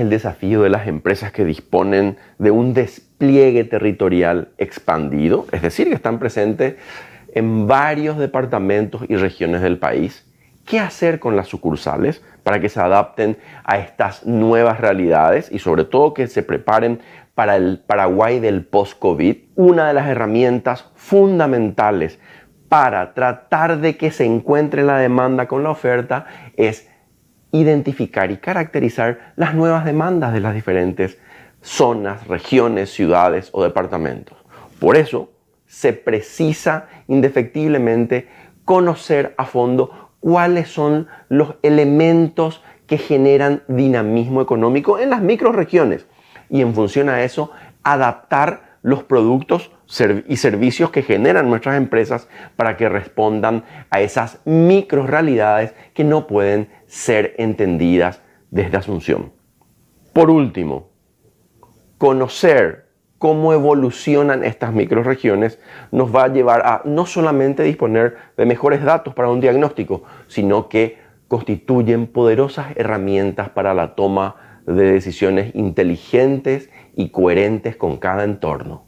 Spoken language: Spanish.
el desafío de las empresas que disponen de un despliegue territorial expandido, es decir, que están presentes en varios departamentos y regiones del país. ¿Qué hacer con las sucursales para que se adapten a estas nuevas realidades y sobre todo que se preparen para el Paraguay del post-COVID? Una de las herramientas fundamentales para tratar de que se encuentre la demanda con la oferta es identificar y caracterizar las nuevas demandas de las diferentes zonas, regiones, ciudades o departamentos. Por eso se precisa indefectiblemente conocer a fondo cuáles son los elementos que generan dinamismo económico en las microregiones y en función a eso adaptar los productos y servicios que generan nuestras empresas para que respondan a esas micro realidades que no pueden ser entendidas desde Asunción. Por último, conocer cómo evolucionan estas microregiones nos va a llevar a no solamente disponer de mejores datos para un diagnóstico, sino que constituyen poderosas herramientas para la toma de decisiones inteligentes y coherentes con cada entorno.